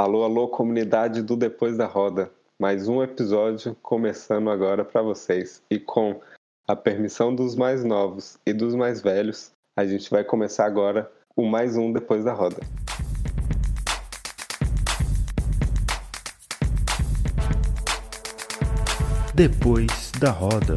Alô, alô, comunidade do Depois da Roda. Mais um episódio começando agora para vocês. E com a permissão dos mais novos e dos mais velhos, a gente vai começar agora o mais um Depois da Roda. Depois da Roda.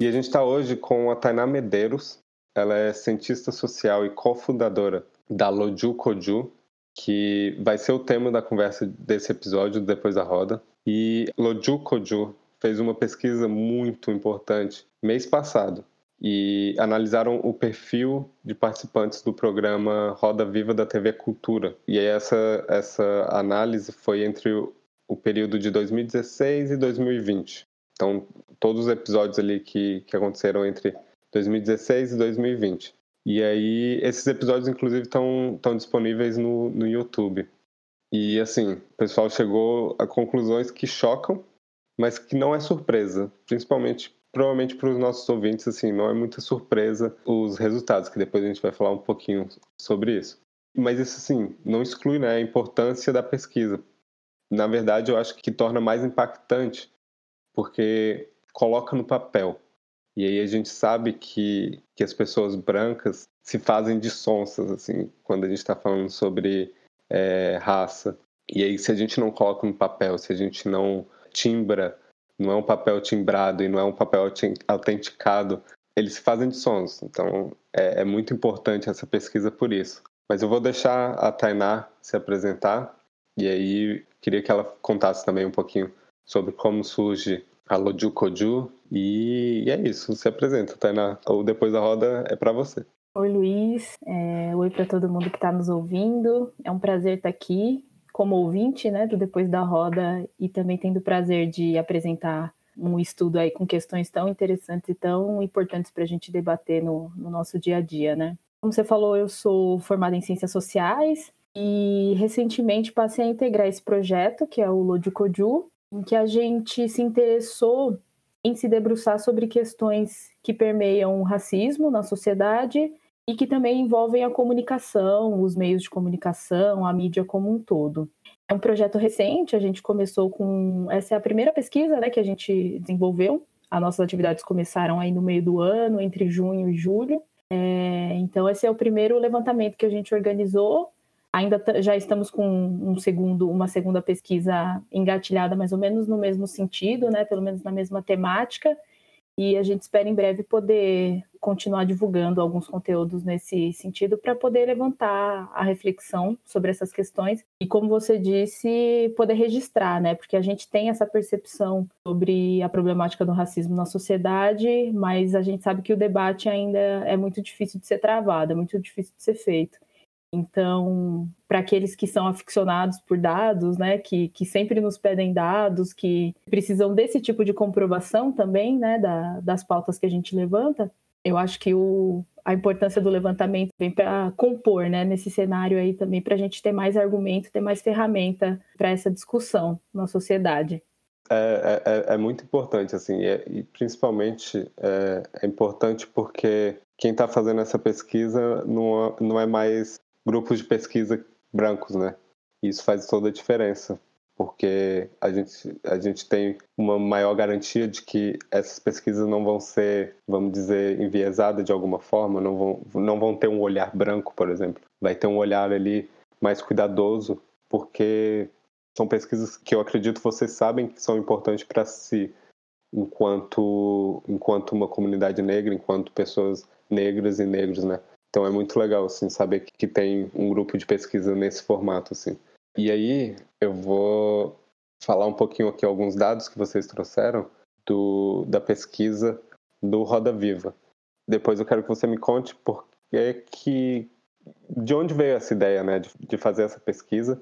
E a gente está hoje com a Tainá Medeiros. Ela é cientista social e cofundadora da Loju Koju, que vai ser o tema da conversa desse episódio depois da roda. E Loju Koju fez uma pesquisa muito importante mês passado e analisaram o perfil de participantes do programa Roda Viva da TV Cultura. E aí essa, essa análise foi entre o período de 2016 e 2020. Então, todos os episódios ali que, que aconteceram entre 2016 e 2020. E aí, esses episódios, inclusive, estão disponíveis no, no YouTube. E, assim, o pessoal chegou a conclusões que chocam, mas que não é surpresa. Principalmente, provavelmente para os nossos ouvintes, assim, não é muita surpresa os resultados, que depois a gente vai falar um pouquinho sobre isso. Mas isso, assim, não exclui né, a importância da pesquisa. Na verdade, eu acho que torna mais impactante porque coloca no papel. E aí a gente sabe que, que as pessoas brancas se fazem de sonsas, assim, quando a gente está falando sobre é, raça. E aí, se a gente não coloca no papel, se a gente não timbra, não é um papel timbrado e não é um papel autenticado, eles se fazem de sons. Então, é, é muito importante essa pesquisa por isso. Mas eu vou deixar a Tainá se apresentar e aí queria que ela contasse também um pouquinho sobre como surge a Loju E, é isso, se apresenta, Tainá. O Depois da Roda é para você. Oi, Luiz. É, oi para todo mundo que está nos ouvindo. É um prazer estar aqui como ouvinte né, do Depois da Roda e também tendo o prazer de apresentar um estudo aí com questões tão interessantes e tão importantes para a gente debater no, no nosso dia a dia, né? Como você falou, eu sou formada em Ciências Sociais e recentemente passei a integrar esse projeto, que é o Loju Koju, em que a gente se interessou em se debruçar sobre questões que permeiam o racismo na sociedade e que também envolvem a comunicação, os meios de comunicação, a mídia como um todo. É um projeto recente, a gente começou com. Essa é a primeira pesquisa né, que a gente desenvolveu. As nossas atividades começaram aí no meio do ano, entre junho e julho. É, então, esse é o primeiro levantamento que a gente organizou Ainda já estamos com um segundo, uma segunda pesquisa engatilhada mais ou menos no mesmo sentido, né? Pelo menos na mesma temática. E a gente espera em breve poder continuar divulgando alguns conteúdos nesse sentido para poder levantar a reflexão sobre essas questões e, como você disse, poder registrar, né? Porque a gente tem essa percepção sobre a problemática do racismo na sociedade, mas a gente sabe que o debate ainda é muito difícil de ser travado, é muito difícil de ser feito. Então, para aqueles que são aficionados por dados, né, que, que sempre nos pedem dados, que precisam desse tipo de comprovação também, né, da, das pautas que a gente levanta, eu acho que o, a importância do levantamento vem para compor, né, nesse cenário aí também, para a gente ter mais argumento, ter mais ferramenta para essa discussão na sociedade. É, é, é, é muito importante, assim, e, e principalmente é, é, importante porque quem está fazendo essa pesquisa não, não é mais grupos de pesquisa brancos, né? Isso faz toda a diferença, porque a gente, a gente tem uma maior garantia de que essas pesquisas não vão ser, vamos dizer, enviesadas de alguma forma, não vão, não vão ter um olhar branco, por exemplo. Vai ter um olhar ali mais cuidadoso, porque são pesquisas que eu acredito vocês sabem que são importantes para si, enquanto, enquanto uma comunidade negra, enquanto pessoas negras e negros, né? Então é muito legal, assim, saber que tem um grupo de pesquisa nesse formato, assim. E aí eu vou falar um pouquinho aqui alguns dados que vocês trouxeram do, da pesquisa do Roda Viva. Depois eu quero que você me conte por que que de onde veio essa ideia, né, de, de fazer essa pesquisa,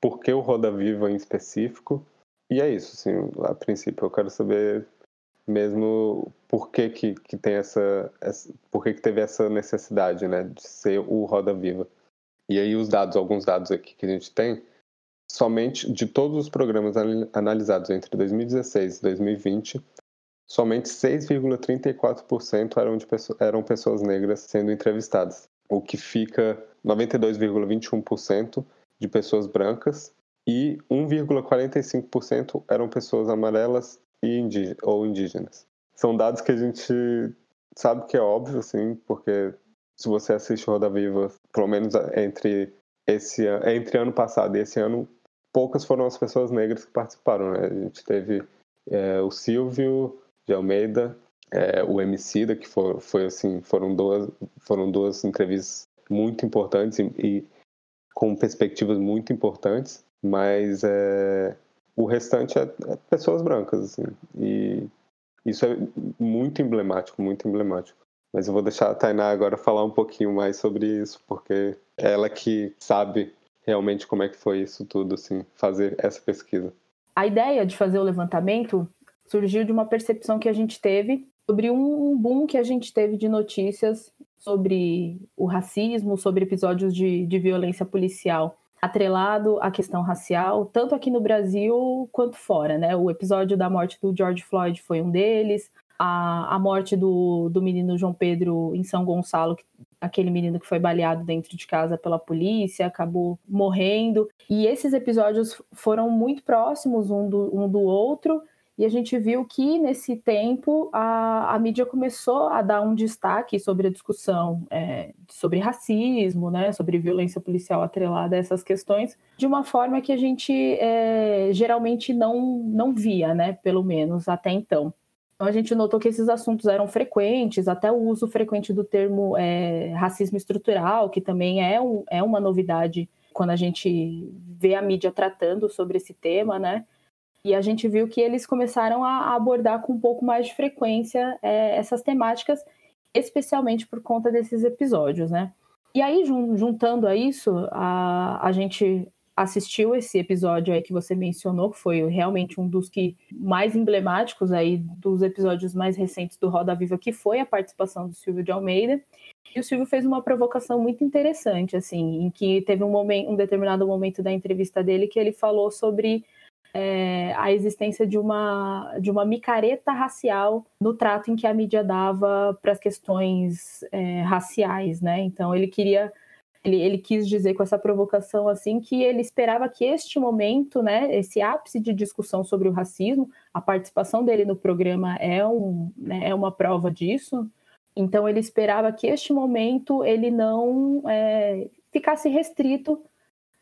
por que o Roda Viva em específico. E é isso, assim, a princípio eu quero saber mesmo por que, que, que tem essa, essa, por que, que teve essa necessidade né, de ser o Roda Viva. E aí os dados, alguns dados aqui que a gente tem, somente de todos os programas analisados entre 2016 e 2020, somente 6,34% eram, de eram pessoas negras sendo entrevistadas. o que fica 92,21% de pessoas brancas e 1,45% eram pessoas amarelas e indígenas, ou indígenas. São dados que a gente sabe que é óbvio, assim, porque se você assiste Roda Viva, pelo menos entre esse entre ano passado e esse ano, poucas foram as pessoas negras que participaram. Né? A gente teve é, o Silvio de Almeida, é, o Emicida, que foi assim, foram duas, foram duas entrevistas muito importantes e, e com perspectivas muito importantes, mas é, o restante é, é, pessoas brancas, assim, e isso é muito emblemático, muito emblemático. Mas eu vou deixar a Tainá agora falar um pouquinho mais sobre isso, porque ela que sabe realmente como é que foi isso tudo, assim, fazer essa pesquisa. A ideia de fazer o levantamento surgiu de uma percepção que a gente teve sobre um boom que a gente teve de notícias sobre o racismo, sobre episódios de, de violência policial atrelado à questão racial, tanto aqui no Brasil quanto fora, né? O episódio da morte do George Floyd foi um deles, a, a morte do, do menino João Pedro em São Gonçalo, aquele menino que foi baleado dentro de casa pela polícia, acabou morrendo. E esses episódios foram muito próximos um do, um do outro, e a gente viu que nesse tempo a, a mídia começou a dar um destaque sobre a discussão é, sobre racismo, né, sobre violência policial atrelada a essas questões, de uma forma que a gente é, geralmente não, não via, né, pelo menos até então. Então a gente notou que esses assuntos eram frequentes, até o uso frequente do termo é, racismo estrutural, que também é, um, é uma novidade quando a gente vê a mídia tratando sobre esse tema, né? E a gente viu que eles começaram a abordar com um pouco mais de frequência é, essas temáticas, especialmente por conta desses episódios, né? E aí, juntando a isso, a, a gente assistiu esse episódio aí que você mencionou, que foi realmente um dos que mais emblemáticos aí dos episódios mais recentes do Roda Viva, que foi a participação do Silvio de Almeida. E o Silvio fez uma provocação muito interessante, assim, em que teve um, momento, um determinado momento da entrevista dele que ele falou sobre é, a existência de uma, de uma micareta racial no trato em que a mídia dava para as questões é, raciais, né? Então ele queria ele, ele, quis dizer com essa provocação assim que ele esperava que este momento, né, esse ápice de discussão sobre o racismo, a participação dele no programa é, um, né, é uma prova disso. Então ele esperava que este momento ele não é, ficasse restrito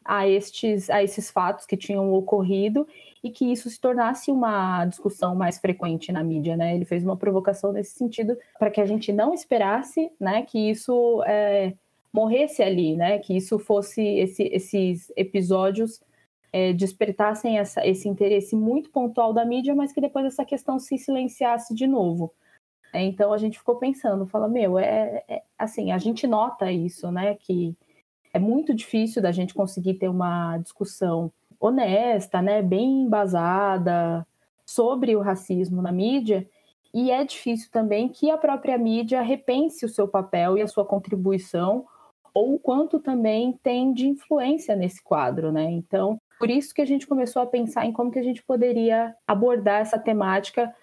a estes, a esses fatos que tinham ocorrido e que isso se tornasse uma discussão mais frequente na mídia, né? Ele fez uma provocação nesse sentido para que a gente não esperasse, né, que isso é, morresse ali, né? Que isso fosse esse, esses episódios é, despertassem essa, esse interesse muito pontual da mídia, mas que depois essa questão se silenciasse de novo. É, então a gente ficou pensando, fala, meu, é, é assim, a gente nota isso, né? Que é muito difícil da gente conseguir ter uma discussão honesta, né, bem embasada sobre o racismo na mídia, e é difícil também que a própria mídia repense o seu papel e a sua contribuição, ou quanto também tem de influência nesse quadro, né? Então, por isso que a gente começou a pensar em como que a gente poderia abordar essa temática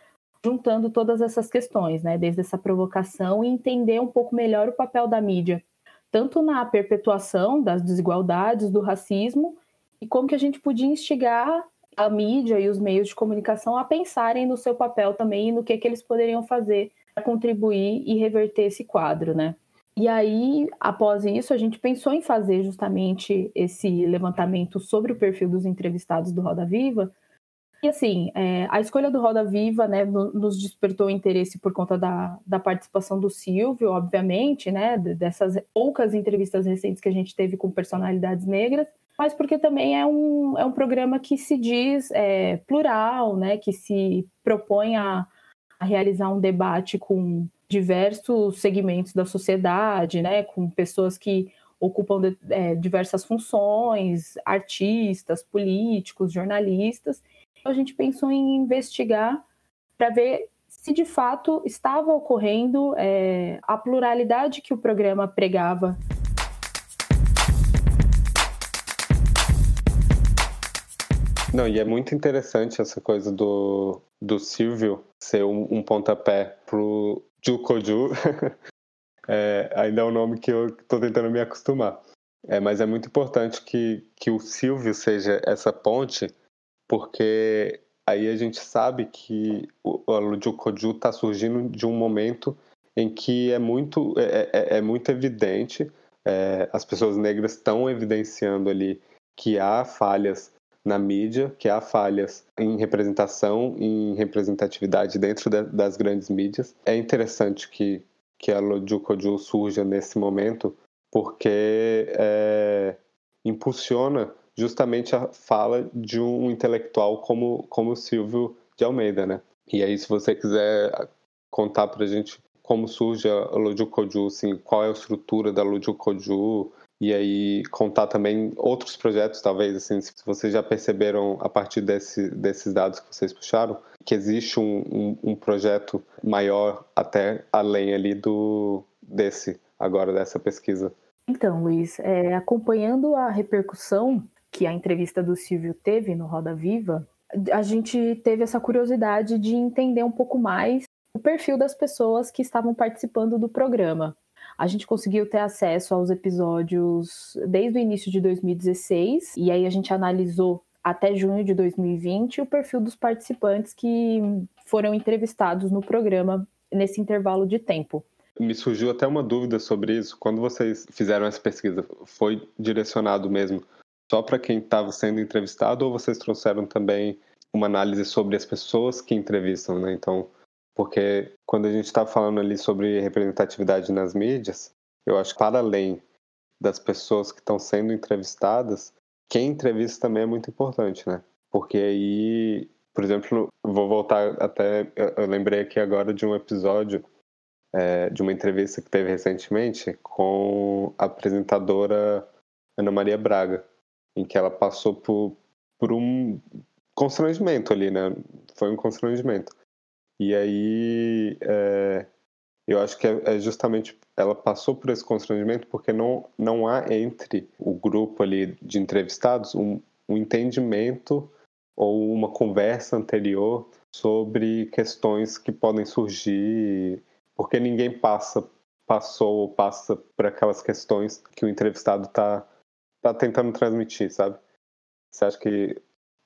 juntando todas essas questões, né? Desde essa provocação e entender um pouco melhor o papel da mídia tanto na perpetuação das desigualdades, do racismo, e como que a gente podia instigar a mídia e os meios de comunicação a pensarem no seu papel também e no que, que eles poderiam fazer para contribuir e reverter esse quadro, né? E aí, após isso, a gente pensou em fazer justamente esse levantamento sobre o perfil dos entrevistados do Roda Viva, e assim, é, a escolha do Roda Viva né, nos despertou interesse por conta da, da participação do Silvio, obviamente, né, dessas poucas entrevistas recentes que a gente teve com personalidades negras, mas porque também é um, é um programa que se diz é, plural, né, que se propõe a, a realizar um debate com diversos segmentos da sociedade, né, com pessoas que ocupam de, é, diversas funções, artistas, políticos, jornalistas, a gente pensou em investigar para ver se de fato estava ocorrendo é, a pluralidade que o programa pregava. Não, e é muito interessante essa coisa do, do Silvio ser um, um pontapé pro Jukoju. é, ainda é um nome que eu estou tentando me acostumar. É, mas é muito importante que, que o Silvio seja essa ponte, porque aí a gente sabe que o, o Lujukoju está surgindo de um momento em que é muito, é, é, é muito evidente, é, as pessoas negras estão evidenciando ali que há falhas na mídia, que há falhas em representação, em representatividade dentro de, das grandes mídias. É interessante que, que a Lojukoju surja nesse momento, porque é, impulsiona justamente a fala de um intelectual como, como o Silvio de Almeida, né? E aí, se você quiser contar para a gente como surge a Lojukoju, assim, qual é a estrutura da Lojukoju, e aí contar também outros projetos, talvez, assim, se vocês já perceberam a partir desse, desses dados que vocês puxaram, que existe um, um, um projeto maior até além ali do desse, agora dessa pesquisa. Então, Luiz, é, acompanhando a repercussão que a entrevista do Silvio teve no Roda Viva, a gente teve essa curiosidade de entender um pouco mais o perfil das pessoas que estavam participando do programa. A gente conseguiu ter acesso aos episódios desde o início de 2016, e aí a gente analisou até junho de 2020 o perfil dos participantes que foram entrevistados no programa nesse intervalo de tempo. Me surgiu até uma dúvida sobre isso. Quando vocês fizeram essa pesquisa, foi direcionado mesmo só para quem estava sendo entrevistado ou vocês trouxeram também uma análise sobre as pessoas que entrevistam, né? Então, porque quando a gente está falando ali sobre representatividade nas mídias, eu acho que para além das pessoas que estão sendo entrevistadas, quem entrevista também é muito importante, né? Porque aí, por exemplo, vou voltar até. Eu lembrei aqui agora de um episódio é, de uma entrevista que teve recentemente com a apresentadora Ana Maria Braga, em que ela passou por, por um constrangimento ali, né? Foi um constrangimento. E aí é, eu acho que é, é, justamente ela passou por esse constrangimento porque não, não há entre o grupo ali de entrevistados um, um entendimento ou uma conversa anterior sobre questões que podem surgir porque ninguém passa passou ou passa por aquelas questões que o entrevistado está tá tentando transmitir, sabe? Você acha que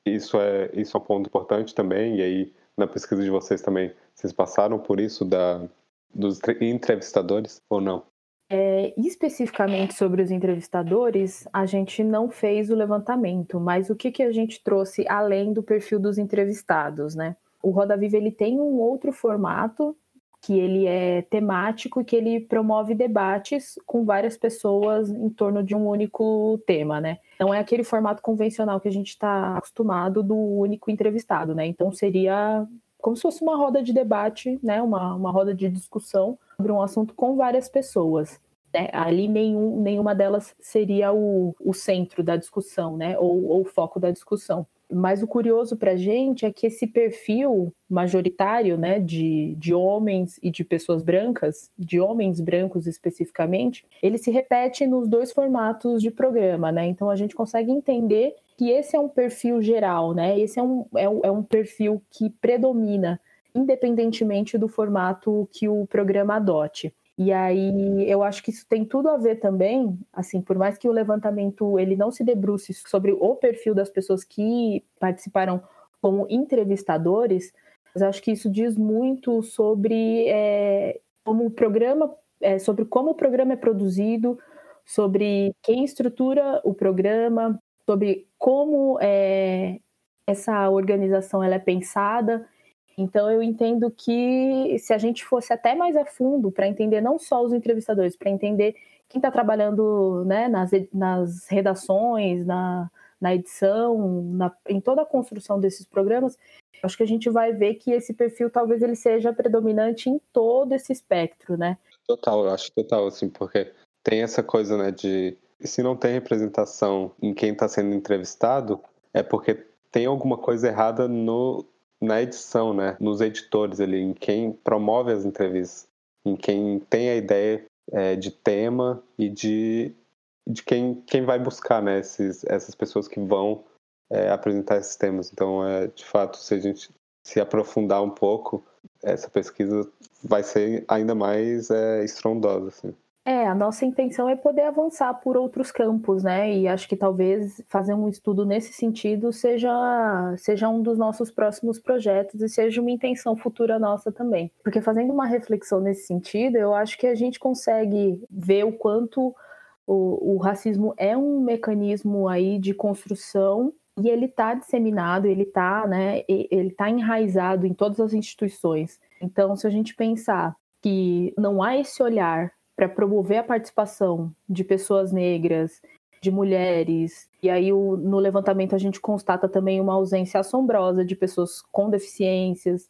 isso é isso é um ponto importante também e aí na pesquisa de vocês também, vocês passaram por isso da, dos entrevistadores ou não? É, especificamente sobre os entrevistadores, a gente não fez o levantamento, mas o que, que a gente trouxe além do perfil dos entrevistados, né? O Roda Viva ele tem um outro formato que ele é temático e que ele promove debates com várias pessoas em torno de um único tema, né? Não é aquele formato convencional que a gente está acostumado do único entrevistado, né? Então seria como se fosse uma roda de debate, né? Uma, uma roda de discussão sobre um assunto com várias pessoas. Né? Ali nenhum, nenhuma delas seria o, o centro da discussão, né? Ou, ou o foco da discussão. Mas o curioso para a gente é que esse perfil majoritário né, de, de homens e de pessoas brancas, de homens brancos especificamente, ele se repete nos dois formatos de programa. Né? Então a gente consegue entender que esse é um perfil geral, né? esse é um, é, é um perfil que predomina, independentemente do formato que o programa adote. E aí eu acho que isso tem tudo a ver também, assim, por mais que o levantamento ele não se debruce sobre o perfil das pessoas que participaram como entrevistadores, mas acho que isso diz muito sobre é, como o programa, é, sobre como o programa é produzido, sobre quem estrutura o programa, sobre como é, essa organização ela é pensada então eu entendo que se a gente fosse até mais a fundo para entender não só os entrevistadores, para entender quem está trabalhando né, nas, nas redações, na, na edição, na, em toda a construção desses programas, acho que a gente vai ver que esse perfil talvez ele seja predominante em todo esse espectro, né? Total, eu acho total, assim, porque tem essa coisa, né, de se não tem representação em quem está sendo entrevistado, é porque tem alguma coisa errada no, na edição, né? Nos editores ali, em quem promove as entrevistas, em quem tem a ideia é, de tema e de, de quem, quem vai buscar, né? Esses, essas pessoas que vão é, apresentar esses temas. Então, é, de fato, se a gente se aprofundar um pouco, essa pesquisa vai ser ainda mais é, estrondosa. Assim. É, a nossa intenção é poder avançar por outros campos, né? E acho que talvez fazer um estudo nesse sentido seja, seja um dos nossos próximos projetos e seja uma intenção futura nossa também. Porque fazendo uma reflexão nesse sentido, eu acho que a gente consegue ver o quanto o, o racismo é um mecanismo aí de construção e ele está disseminado, ele está né, ele tá enraizado em todas as instituições. Então, se a gente pensar que não há esse olhar para promover a participação de pessoas negras, de mulheres. E aí, o, no levantamento, a gente constata também uma ausência assombrosa de pessoas com deficiências,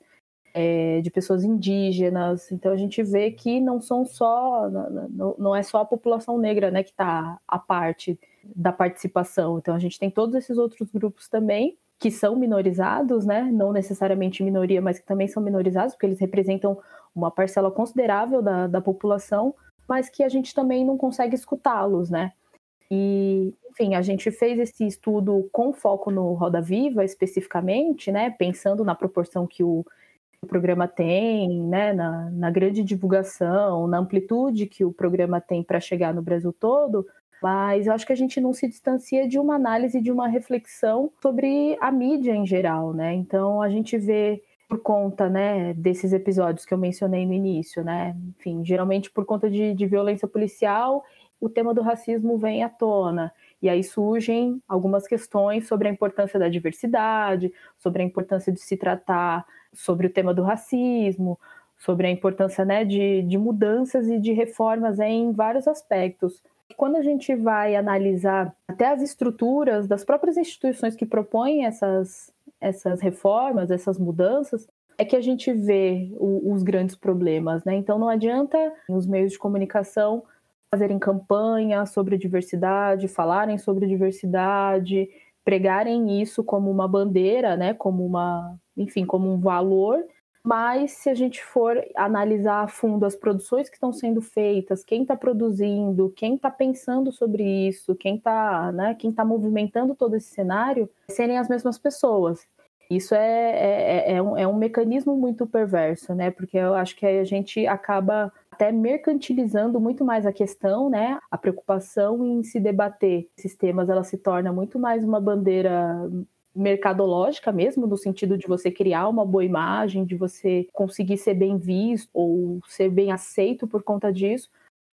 é, de pessoas indígenas. Então, a gente vê que não são só, não, não é só a população negra né, que está à parte da participação. Então, a gente tem todos esses outros grupos também que são minorizados, né? Não necessariamente minoria, mas que também são minorizados, porque eles representam uma parcela considerável da, da população, mas que a gente também não consegue escutá-los, né? E, enfim, a gente fez esse estudo com foco no Roda Viva especificamente, né? Pensando na proporção que o, o programa tem, né? Na, na grande divulgação, na amplitude que o programa tem para chegar no Brasil todo, mas eu acho que a gente não se distancia de uma análise, de uma reflexão sobre a mídia em geral, né? Então a gente vê por conta, né, desses episódios que eu mencionei no início, né? Enfim, geralmente por conta de, de violência policial, o tema do racismo vem à tona. E aí surgem algumas questões sobre a importância da diversidade, sobre a importância de se tratar sobre o tema do racismo, sobre a importância né, de, de mudanças e de reformas em vários aspectos. Quando a gente vai analisar até as estruturas das próprias instituições que propõem essas, essas reformas, essas mudanças, é que a gente vê o, os grandes problemas, né? Então não adianta os meios de comunicação fazerem campanha sobre diversidade, falarem sobre diversidade, pregarem isso como uma bandeira, né? Como uma, enfim, como um valor, mas se a gente for analisar a fundo as produções que estão sendo feitas, quem está produzindo, quem está pensando sobre isso, quem está né, quem tá movimentando todo esse cenário, serem as mesmas pessoas. Isso é, é, é, é, um, é um mecanismo muito perverso, né? Porque eu acho que a gente acaba até mercantilizando muito mais a questão, né? A preocupação em se debater esses temas, ela se torna muito mais uma bandeira mercadológica mesmo, no sentido de você criar uma boa imagem, de você conseguir ser bem visto ou ser bem aceito por conta disso.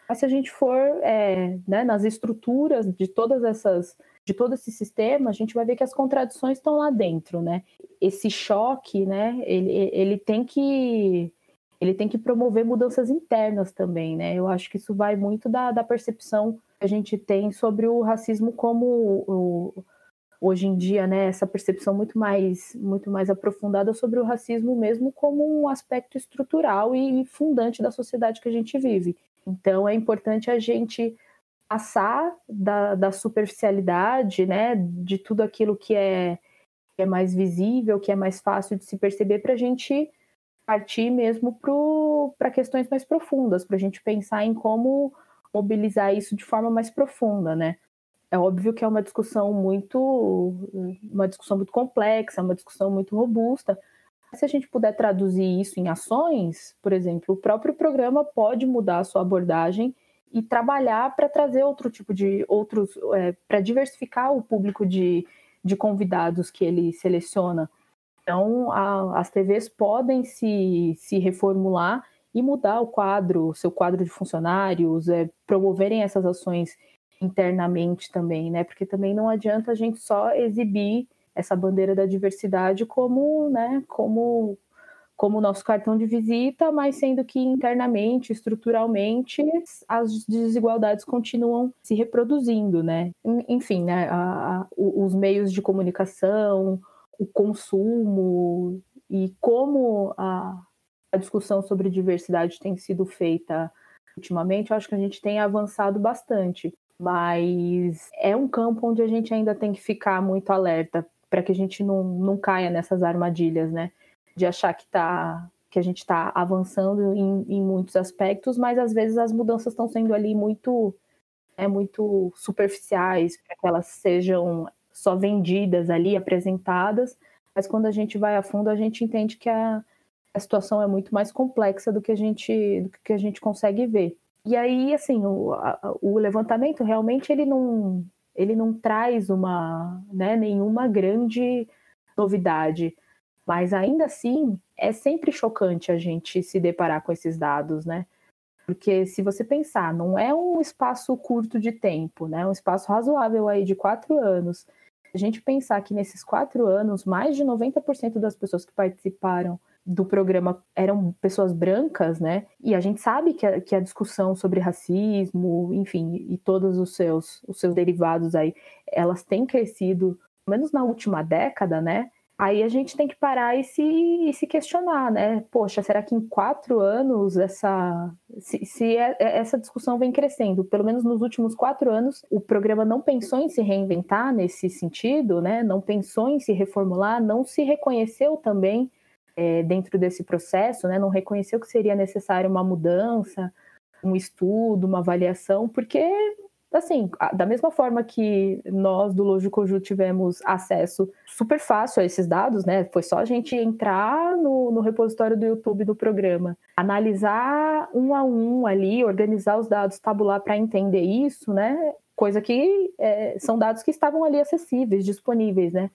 Mas se a gente for é, né, nas estruturas de todas essas de todo esse sistema, a gente vai ver que as contradições estão lá dentro, né? Esse choque, né? Ele, ele tem que ele tem que promover mudanças internas também, né? Eu acho que isso vai muito da, da percepção que a gente tem sobre o racismo como o, hoje em dia, né, essa percepção muito mais, muito mais aprofundada sobre o racismo mesmo como um aspecto estrutural e fundante da sociedade que a gente vive. Então é importante a gente passar da, da superficialidade, né, de tudo aquilo que é, que é mais visível, que é mais fácil de se perceber, para a gente partir mesmo para questões mais profundas, para a gente pensar em como mobilizar isso de forma mais profunda, né? É óbvio que é uma discussão muito uma discussão muito complexa, uma discussão muito robusta. Se a gente puder traduzir isso em ações, por exemplo, o próprio programa pode mudar a sua abordagem e trabalhar para trazer outro tipo de outros é, para diversificar o público de, de convidados que ele seleciona. Então, a, as TVs podem se, se reformular e mudar o quadro, seu quadro de funcionários, é, promoverem essas ações internamente também, né? Porque também não adianta a gente só exibir essa bandeira da diversidade como, né, como como nosso cartão de visita, mas sendo que internamente, estruturalmente, as desigualdades continuam se reproduzindo, né? Enfim, né, a, a, os meios de comunicação, o consumo e como a, a discussão sobre diversidade tem sido feita ultimamente, eu acho que a gente tem avançado bastante mas é um campo onde a gente ainda tem que ficar muito alerta para que a gente não, não caia nessas armadilhas, né? De achar que tá que a gente está avançando em, em, muitos aspectos, mas às vezes as mudanças estão sendo ali muito é muito superficiais para que elas sejam só vendidas ali, apresentadas, mas quando a gente vai a fundo a gente entende que a, a situação é muito mais complexa do que a gente, do que a gente consegue ver. E aí, assim, o, a, o levantamento realmente ele não, ele não traz uma, né, nenhuma grande novidade, mas ainda assim é sempre chocante a gente se deparar com esses dados, né? Porque se você pensar, não é um espaço curto de tempo, né? Um espaço razoável aí de quatro anos. A gente pensar que nesses quatro anos, mais de 90% das pessoas que participaram do programa eram pessoas brancas, né? E a gente sabe que a, que a discussão sobre racismo, enfim, e todos os seus, os seus derivados aí, elas têm crescido, pelo menos na última década, né? Aí a gente tem que parar e se, e se questionar, né? Poxa, será que em quatro anos essa, se, se é, é, essa discussão vem crescendo? Pelo menos nos últimos quatro anos, o programa não pensou em se reinventar nesse sentido, né? Não pensou em se reformular, não se reconheceu também é, dentro desse processo, né? Não reconheceu que seria necessário uma mudança, um estudo, uma avaliação, porque assim, da mesma forma que nós do Lojo Coju tivemos acesso super fácil a esses dados, né? Foi só a gente entrar no, no repositório do YouTube do programa, analisar um a um ali, organizar os dados, tabular para entender isso, né? Coisa que é, são dados que estavam ali acessíveis, disponíveis, né?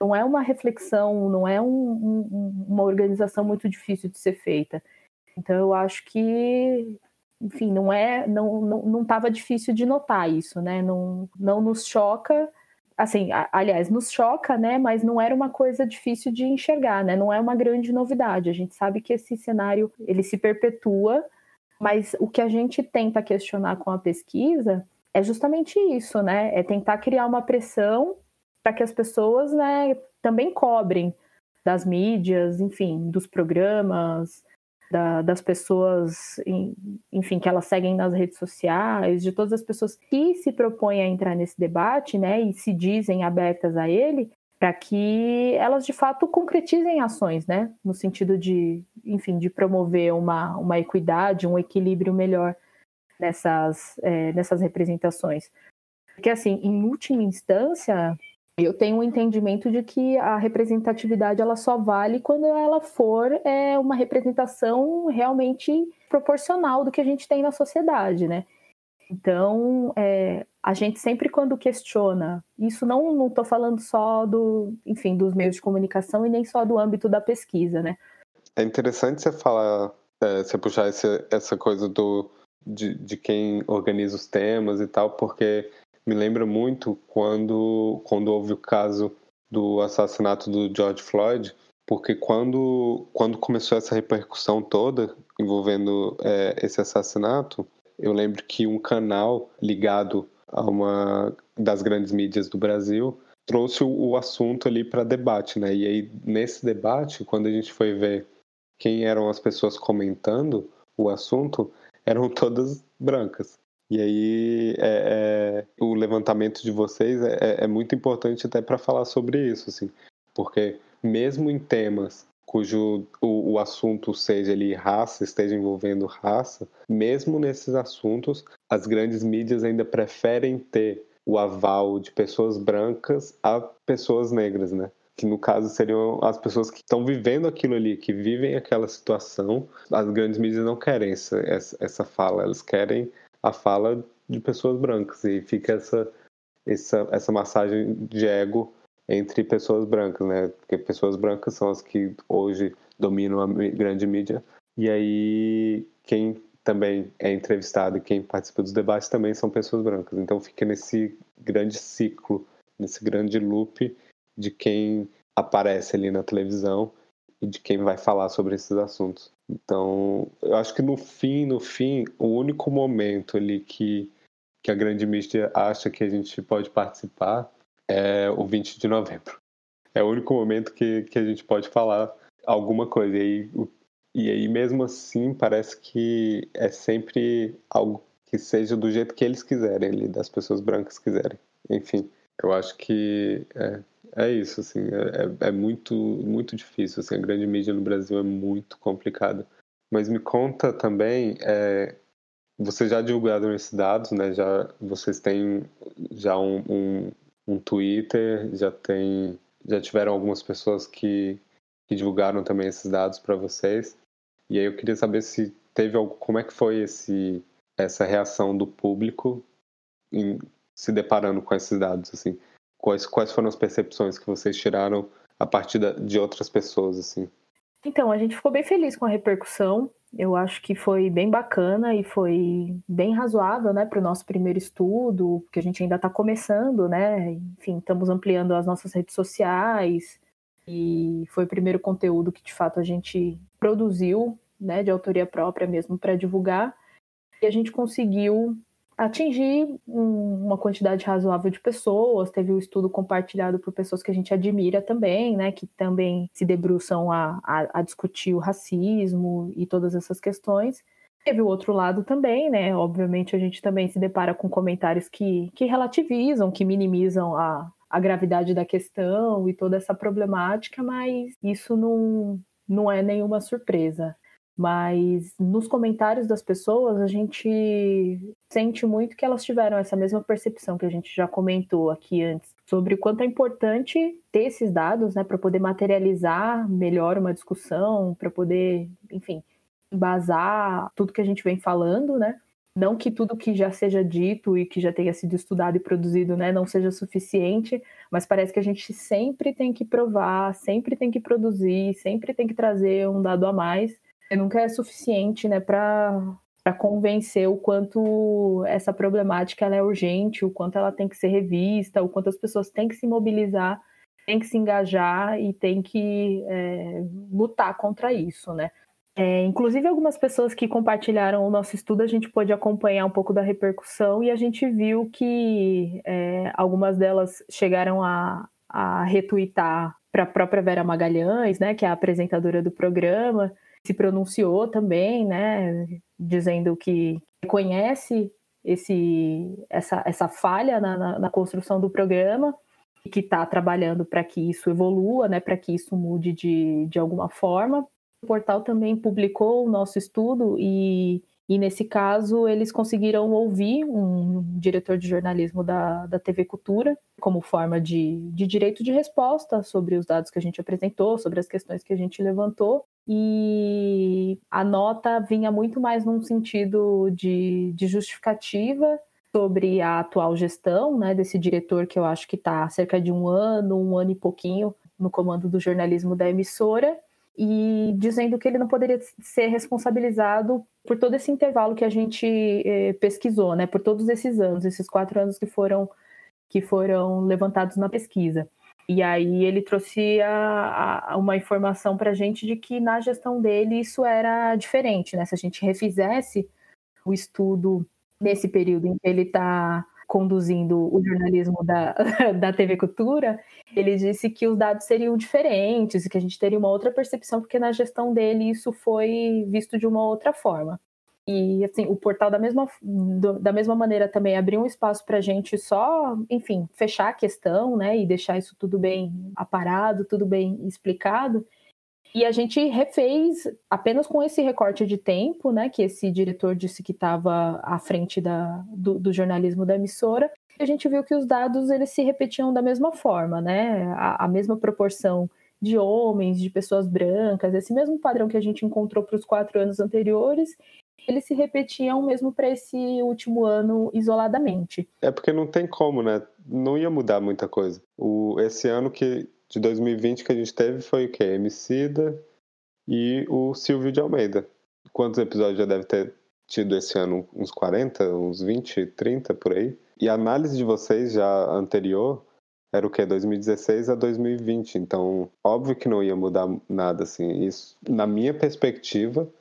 Não é uma reflexão, não é um, um, uma organização muito difícil de ser feita. Então eu acho que enfim, não é, não não, não tava difícil de notar isso, né? Não, não nos choca, assim, aliás, nos choca, né? Mas não era uma coisa difícil de enxergar, né? Não é uma grande novidade. A gente sabe que esse cenário ele se perpetua, mas o que a gente tenta questionar com a pesquisa é justamente isso, né? É tentar criar uma pressão para que as pessoas, né, também cobrem das mídias, enfim, dos programas, da, das pessoas, enfim, que elas seguem nas redes sociais, de todas as pessoas que se propõem a entrar nesse debate, né, e se dizem abertas a ele, para que elas de fato concretizem ações, né, no sentido de, enfim, de promover uma, uma equidade, um equilíbrio melhor nessas, é, nessas representações. Porque, assim, em última instância, eu tenho um entendimento de que a representatividade ela só vale quando ela for é, uma representação realmente proporcional do que a gente tem na sociedade, né? Então, é, a gente sempre quando questiona, isso não não estou falando só do, enfim, dos meios de comunicação e nem só do âmbito da pesquisa, né? É interessante você falar, é, você puxar esse, essa coisa do de, de quem organiza os temas e tal, porque me lembra muito quando, quando houve o caso do assassinato do George Floyd, porque quando, quando começou essa repercussão toda envolvendo é, esse assassinato, eu lembro que um canal ligado a uma das grandes mídias do Brasil trouxe o, assunto ali para debate, né? E aí nesse debate, quando a gente foi ver quem eram as pessoas comentando o assunto, eram todas brancas. E aí é, é, o levantamento de vocês é, é, é muito importante até para falar sobre isso, assim, porque mesmo em temas cujo o, o, assunto seja ali raça, esteja envolvendo raça, mesmo nesses assuntos, as grandes mídias ainda preferem ter o aval de pessoas brancas a pessoas negras, né? Que no caso seriam as pessoas que estão vivendo aquilo ali, que vivem aquela situação. As grandes mídias não querem essa, essa, essa fala, elas querem a fala de pessoas brancas e fica essa essa, essa massagem de ego entre pessoas brancas, né? Porque pessoas brancas são as que hoje dominam a grande mídia. E aí quem também é entrevistado e quem participa dos debates também são pessoas brancas. Então fica nesse grande ciclo, nesse grande loop de quem aparece ali na televisão e de quem vai falar sobre esses assuntos. Então, eu acho que no fim, no fim, o único momento ali que, que a grande mídia acha que a gente pode participar é o 20 de novembro. É o único momento que, que a gente pode falar alguma coisa. E aí, e aí, mesmo assim, parece que é sempre algo que seja do jeito que eles quiserem, ali, das pessoas brancas quiserem. Enfim, eu acho que é, é isso, assim, é, é, é muito, muito difícil, assim, a grande mídia no Brasil é muito complicada. Mas me conta também, é, vocês já divulgaram esses dados, né? Já, vocês têm já um, um, um Twitter, já tem, já tiveram algumas pessoas que, que divulgaram também esses dados para vocês. E aí eu queria saber se teve algo, como é que foi esse essa reação do público em, se deparando com esses dados, assim. Quais, quais foram as percepções que vocês tiraram a partir da, de outras pessoas, assim? Então, a gente ficou bem feliz com a repercussão. Eu acho que foi bem bacana e foi bem razoável, né, para o nosso primeiro estudo, porque a gente ainda está começando, né? Enfim, estamos ampliando as nossas redes sociais e foi o primeiro conteúdo que de fato a gente produziu, né, de autoria própria mesmo para divulgar. E a gente conseguiu atingir uma quantidade razoável de pessoas. Teve o um estudo compartilhado por pessoas que a gente admira também, né, que também se debruçam a, a, a, discutir o racismo e todas essas questões. Teve o outro lado também, né? Obviamente a gente também se depara com comentários que, que relativizam, que minimizam a, a gravidade da questão e toda essa problemática, mas isso não, não é nenhuma surpresa. Mas nos comentários das pessoas, a gente sente muito que elas tiveram essa mesma percepção que a gente já comentou aqui antes, sobre o quanto é importante ter esses dados, né, para poder materializar melhor uma discussão, para poder, enfim, embasar tudo que a gente vem falando, né? Não que tudo que já seja dito e que já tenha sido estudado e produzido, né, não seja suficiente, mas parece que a gente sempre tem que provar, sempre tem que produzir, sempre tem que trazer um dado a mais nunca é suficiente, né, para para convencer o quanto essa problemática ela é urgente, o quanto ela tem que ser revista, o quanto as pessoas têm que se mobilizar, têm que se engajar e têm que é, lutar contra isso, né? É, inclusive, algumas pessoas que compartilharam o nosso estudo, a gente pôde acompanhar um pouco da repercussão e a gente viu que é, algumas delas chegaram a, a retweetar para a própria Vera Magalhães, né, que é a apresentadora do programa, se pronunciou também, né, dizendo que conhece esse, essa, essa falha na, na, na construção do programa e que está trabalhando para que isso evolua, né, para que isso mude de, de alguma forma. O portal também publicou o nosso estudo e, e nesse caso, eles conseguiram ouvir um diretor de jornalismo da, da TV Cultura, como forma de, de direito de resposta sobre os dados que a gente apresentou, sobre as questões que a gente levantou. E a nota vinha muito mais num sentido de, de justificativa sobre a atual gestão né, desse diretor que eu acho que está há cerca de um ano, um ano e pouquinho no comando do jornalismo da emissora e dizendo que ele não poderia ser responsabilizado por todo esse intervalo que a gente eh, pesquisou, né, por todos esses anos, esses quatro anos que foram que foram levantados na pesquisa. E aí ele trouxe a, a, uma informação para a gente de que na gestão dele isso era diferente, né? Se a gente refizesse o estudo nesse período em que ele está conduzindo o jornalismo da, da TV Cultura, ele disse que os dados seriam diferentes e que a gente teria uma outra percepção, porque na gestão dele isso foi visto de uma outra forma. E assim, o portal da mesma, da mesma maneira também abriu um espaço para a gente só, enfim, fechar a questão, né, e deixar isso tudo bem aparado, tudo bem explicado. E a gente refez apenas com esse recorte de tempo, né, que esse diretor disse que estava à frente da, do, do, jornalismo da emissora. E a gente viu que os dados eles se repetiam da mesma forma, né, a, a mesma proporção de homens, de pessoas brancas, esse mesmo padrão que a gente encontrou para os quatro anos anteriores eles se repetiam mesmo para esse último ano isoladamente. É porque não tem como, né? Não ia mudar muita coisa. O, esse ano que, de 2020 que a gente teve foi o quê? Emicida e o Silvio de Almeida. Quantos episódios já deve ter tido esse ano? Uns 40, uns 20, 30 por aí? E a análise de vocês já anterior era o que 2016 a 2020 então óbvio que não ia mudar nada assim isso na minha perspectiva